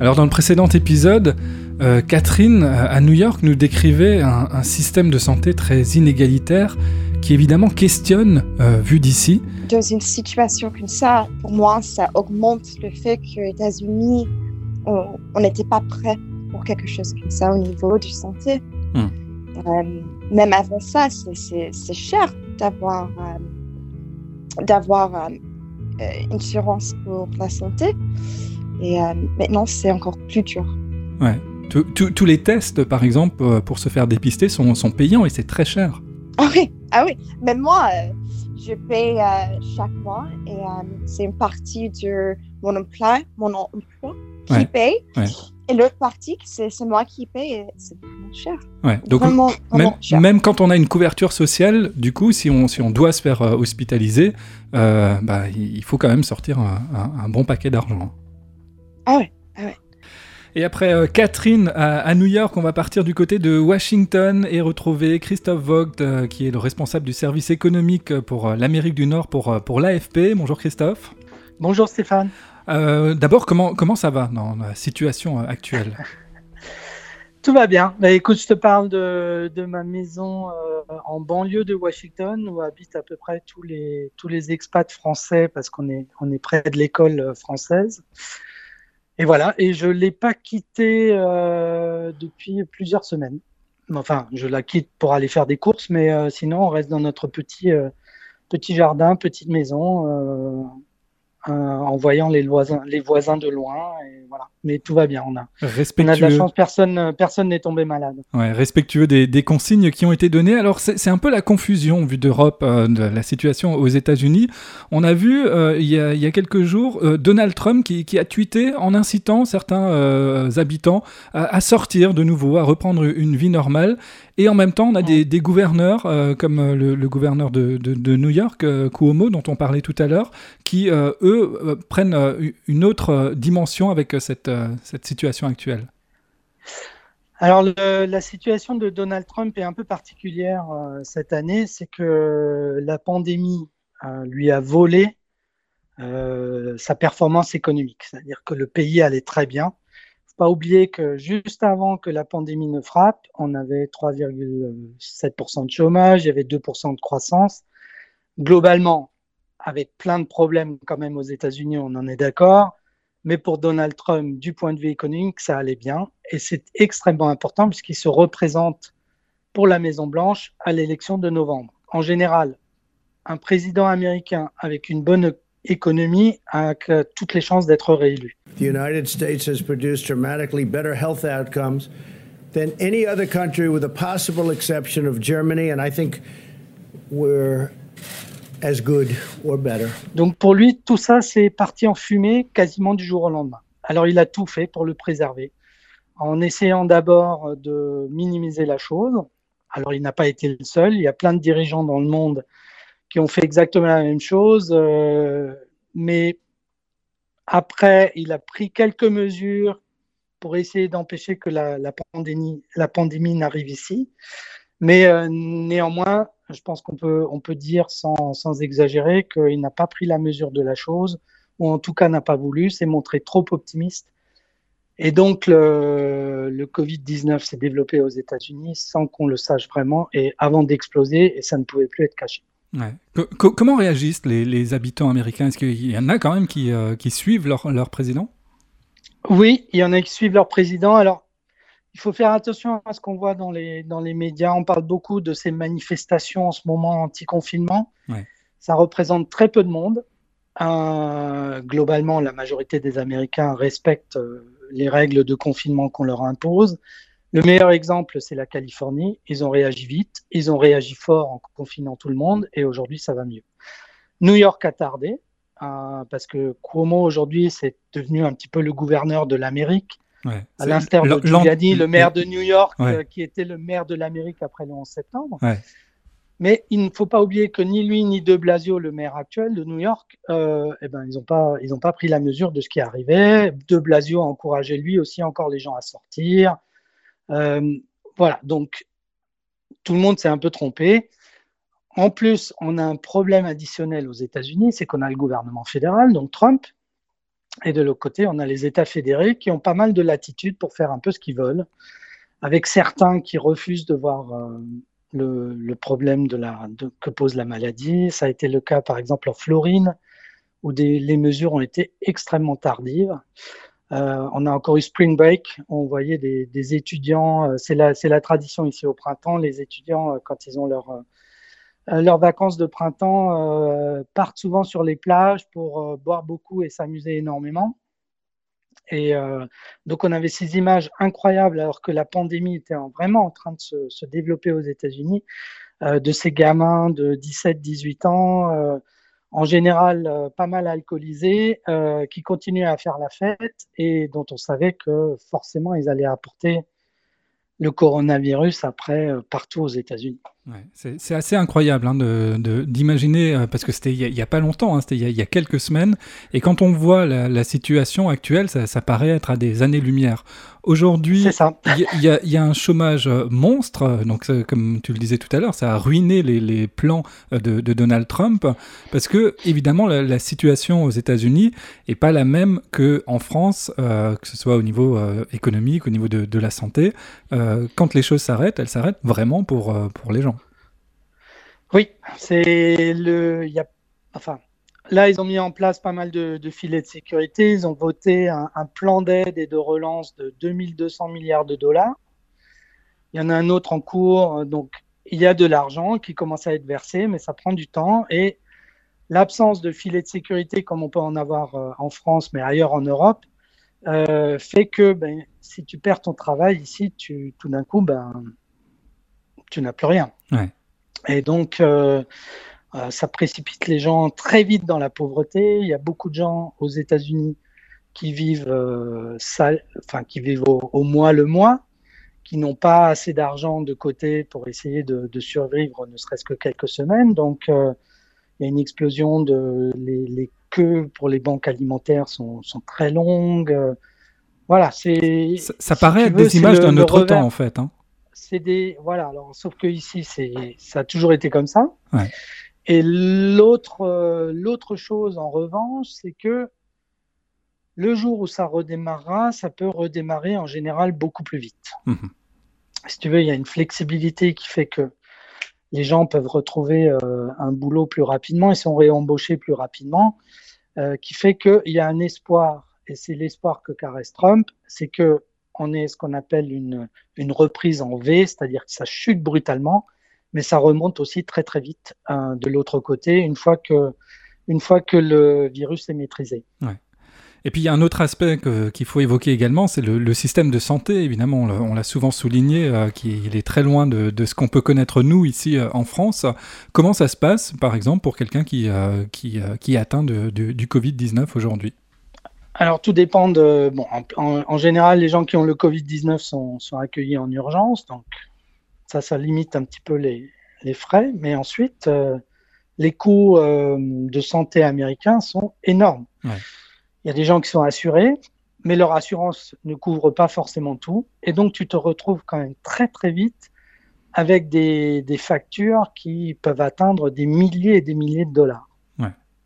Alors dans le précédent épisode, euh, Catherine, à New York, nous décrivait un, système de santé très inégalitaire qui évidemment questionne, euh, vu d'ici. Dans une situation comme ça, pour moi, ça augmente le fait que les États-Unis, on n'était pas prêt pour quelque chose comme ça au niveau de santé. Hmm. Euh, même avant ça, c'est cher d'avoir euh, d'avoir euh, une assurance pour la santé. Et maintenant, c'est encore plus dur. Ouais. Tous les tests, par exemple, pour se faire dépister, sont, sont payants et c'est très cher. Ah oui, ah oui. Même moi, je paye chaque mois et c'est une partie de mon emploi, mon emploi qui paye. Et l'autre partie, c'est moi qui paye et c'est vraiment cher. Ouais, donc même, quand on a une couverture sociale, du coup, si on, si on doit se faire euh, hospitaliser, euh, bah, il faut quand même sortir un, bon paquet d'argent. Ah ouais, ah ouais. Et après euh, Catherine à, New York, on va partir du côté de Washington et retrouver Christophe Vogt, qui est le responsable du service économique pour l'Amérique du Nord pour, pour l'AFP. Bonjour Christophe. Bonjour Stéphane. Euh, d'abord, comment, comment ça va dans la situation euh, actuelle? Tout va bien. Bah, écoute, je te parle de, de ma maison euh, en banlieue de Washington où habitent à peu près tous les, tous les expats français parce qu'on est, on est près de l'école française. Et voilà, et je ne l'ai pas quitté depuis plusieurs semaines. Enfin, je la quitte pour aller faire des courses, mais sinon, on reste dans notre petit, petit jardin, petite maison euh, en voyant les voisins, les voisins de loin. Et voilà. Mais tout va bien. On a, on a de la chance, personne personne n'est tombé malade. Ouais, respectueux des, des, consignes qui ont été données. Alors, c'est un peu la confusion, vu d'Europe, euh, de la situation aux États-Unis. On a vu euh, il, y a, il, y a, quelques jours Donald Trump qui, qui, a tweeté en incitant certains habitants à, à, sortir de nouveau, à reprendre une vie normale. Et en même temps, on a des, gouverneurs, euh, comme euh, le, gouverneur de, New York, euh, Cuomo, dont on parlait tout à l'heure, qui, eux, prennent une autre dimension avec cette, cette situation actuelle. Alors, la situation de Donald Trump est un peu particulière cette année. C'est que la pandémie lui a volé sa performance économique. C'est-à-dire que le pays allait très bien pas oublier que juste avant que la pandémie ne frappe, on avait 3,7% de chômage, il y avait 2% de croissance. Globalement, avec plein de problèmes quand même aux États-Unis, on en est d'accord. Mais pour Donald Trump, du point de vue économique, ça allait bien. Et c'est extrêmement important puisqu'il se représente pour la Maison-Blanche à l'élection de novembre. En général, un président américain avec une bonne économie a toutes les chances d'être réélu. The United States has produced dramatically better health outcomes than any other country with a possible exception of Germany and I think we're as good or better. Donc pour lui tout ça c'est parti en fumée quasiment du jour au lendemain. Alors il a tout fait pour le préserver en essayant d'abord de minimiser la chose. Alors il n'a pas été le seul, il y a plein de dirigeants dans le monde qui ont fait exactement la même chose. Euh, mais après, il a pris quelques mesures pour essayer d'empêcher que la, pandémie, la pandémie n'arrive ici. Mais euh, néanmoins, je pense qu'on peut, on peut dire sans, exagérer qu'il n'a pas pris la mesure de la chose, ou en tout cas n'a pas voulu, s'est montré trop optimiste. Et donc, le, le Covid-19 s'est développé aux États-Unis sans qu'on le sache vraiment et avant d'exploser, et ça ne pouvait plus être caché comment réagissent les, habitants américains? Est-ce qu'il y en a quand même qui, euh, suivent leur, président? Oui, il y en a qui suivent leur président. Alors, il faut faire attention à ce qu'on voit dans les, dans les médias. On parle beaucoup de ces manifestations en ce moment anti-confinement. Ça représente très peu de monde. Euh, globalement, la majorité des Américains respectent euh, les règles de confinement qu'on leur impose. Le meilleur exemple, c'est la Californie. Ils ont réagi vite, ils ont réagi fort en confinant tout le monde et aujourd'hui, ça va mieux. New York a tardé euh, parce que Cuomo, aujourd'hui, c'est devenu un petit peu le gouverneur de l'Amérique. À l'instar de Giuliani, le maire de New York, euh, qui était le maire de l'Amérique après le 11 septembre. Mais il ne faut pas oublier que ni lui ni De Blasio, le maire actuel de New York, euh, eh ben, ils n'ont pas, ils pas pris la mesure de ce qui arrivait. De Blasio a encouragé lui aussi encore les gens à sortir. Euh, voilà, donc tout le monde s'est un peu trompé. En plus, on a un problème additionnel aux États-Unis, c'est qu'on a le gouvernement fédéral, donc Trump, Et de l'autre côté, on a les États fédérés qui ont pas mal de latitude pour faire un peu ce qu'ils veulent, avec certains qui refusent de voir euh, le, problème de la, que pose la maladie. Ça a été le cas, par exemple, en Florine, où les mesures ont été extrêmement tardives. Euh, on a encore eu Spring Break, on voyait des, étudiants, euh, c'est la, la, tradition ici au printemps, les étudiants, quand ils ont leur euh, leurs vacances de printemps euh, partent souvent sur les plages pour euh, boire beaucoup et s'amuser énormément. Et donc, on avait ces images incroyables alors que la pandémie était vraiment en train de se, développer aux États-Unis, de ces gamins de 17-18 ans, en général pas mal alcoolisés, qui continuaient à faire la fête et dont on savait que forcément ils allaient apporter le coronavirus après partout aux États-Unis c'est assez incroyable hein, d'imaginer, euh, parce que c'était il n'y a, pas longtemps, hein, c'était il, y a quelques semaines, et quand on voit la, situation actuelle, ça, paraît être à des années-lumière. Aujourd'hui, il y, a un chômage euh, monstre, donc comme tu le disais tout à l'heure, ça a ruiné les, plans euh, de, Donald Trump, parce que évidemment la, situation aux États-Unis est pas la même qu'en France, que ce soit au niveau économique, au niveau de, la santé. quand les choses s'arrêtent, elles s'arrêtent vraiment pour, pour les gens. Oui, c'est le. Y a, enfin, là, ils ont mis en place pas mal de, filets de sécurité. Ils ont voté un, plan d'aide et de relance de 2200 milliards de dollars. Il y en a un autre en cours. Donc, il y a de l'argent qui commence à être versé, mais ça prend du temps. Et l'absence de filets de sécurité, comme on peut en avoir euh, en France, mais ailleurs en Europe, euh, fait que ben, si tu perds ton travail ici, tu, tout d'un coup, ben, tu n'as plus rien. Ouais. Et donc, euh, euh, ça précipite les gens très vite dans la pauvreté. Il y a beaucoup de gens aux États-Unis qui vivent, euh, enfin, qui vivent au, mois le mois, qui n'ont pas assez d'argent de côté pour essayer de, survivre, ne serait-ce que quelques semaines. Donc, il y a une explosion de les, queues pour les banques alimentaires sont, très longues. voilà, c'est. Ça, paraît être des images d'un autre temps, en fait. Hein c'est des voilà. Alors, sauf que ici, c'est ça a toujours été comme ça. Et l'autre euh, l'autre chose en revanche, c'est que le jour où ça redémarrera, ça peut redémarrer en général beaucoup plus vite. Mhm. Si tu veux, il y a une flexibilité qui fait que les gens peuvent retrouver euh, un boulot plus rapidement et sont réembauchés plus rapidement, euh, qui fait qu'il y a un espoir, et c'est l'espoir que caresse Trump, c'est que on est ce qu'on appelle une, reprise en V, c'est-à-dire que ça chute brutalement, mais ça remonte aussi très très vite hein, de l'autre côté une fois que, le virus est maîtrisé. Et puis il y a un autre aspect qu'il faut évoquer également, c'est le, système de santé, évidemment, on l'a souvent souligné, euh, qu'il est très loin de, ce qu'on peut connaître nous ici euh, en France. Comment ça se passe, par exemple, pour quelqu'un qui, euh, qui, est atteint du Covid-19 aujourd'hui? Alors, tout dépend de. Bon, en, général, les gens qui ont le Covid-19 sont, sont, accueillis en urgence, donc ça, ça limite un petit peu les, les frais. Mais ensuite, euh, les coûts euh, de santé américains sont énormes. Il y a des gens qui sont assurés, mais leur assurance ne couvre pas forcément tout. Et donc, tu te retrouves quand même très, très vite avec des, des factures qui peuvent atteindre des milliers et des milliers de dollars.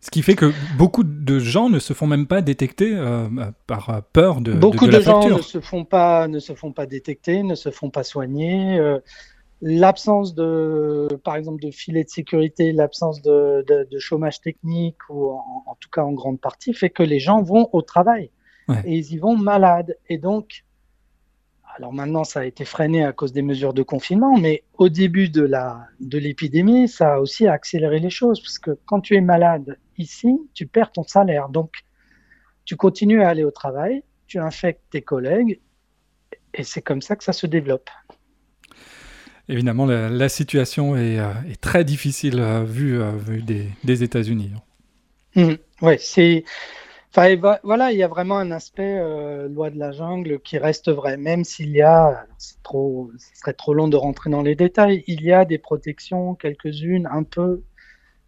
Ce qui fait que beaucoup de gens ne se font même pas détecter euh, par euh, peur de, beaucoup de, de, gens ne se font pas ne se font pas détecter, ne se font pas soigner. Euh, l'absence de, par exemple, de filet de sécurité, l'absence de, de, chômage technique ou en, tout cas en grande partie fait que les gens vont au travail et ils y vont malades. Et donc, alors maintenant, ça a été freiné à cause des mesures de confinement, mais au début de la de l'épidémie, ça a aussi accéléré les choses parce que quand tu es malade Ici, tu perds ton salaire. Donc, tu continues à aller au travail, tu infectes tes collègues, et c'est comme ça que ça se développe. Évidemment, la, situation est, euh, très difficile euh, vue, euh, des, États-Unis. Mmh. oui, c'est. Enfin, voilà, il y a vraiment un aspect loi de la jungle qui reste vrai, même s'il y a, trop, ce serait trop long de rentrer dans les détails, il y a des protections, quelques-unes, un peu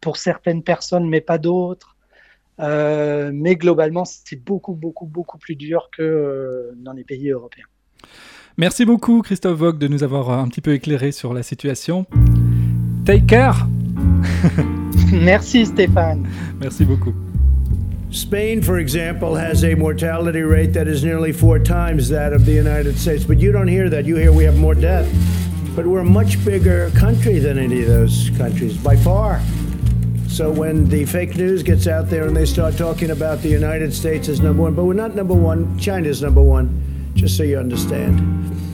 pour certaines personnes, mais pas d'autres. Euh, mais globalement, c'est beaucoup, beaucoup, beaucoup plus dur que euh, dans les pays européens. Merci beaucoup, Christophe Vogue, de nous avoir un petit peu éclairé sur la situation. Take care Merci, Stéphane. Merci beaucoup. Spain, for example, has a mortality rate that is nearly four times that of the United States. But you don't hear that. You hear we have more death. But we're a much bigger country than any of those countries, by far. So when the fake news gets out there and they start talking about the United States as number one, but we're not number one, China's number one, just so you understand.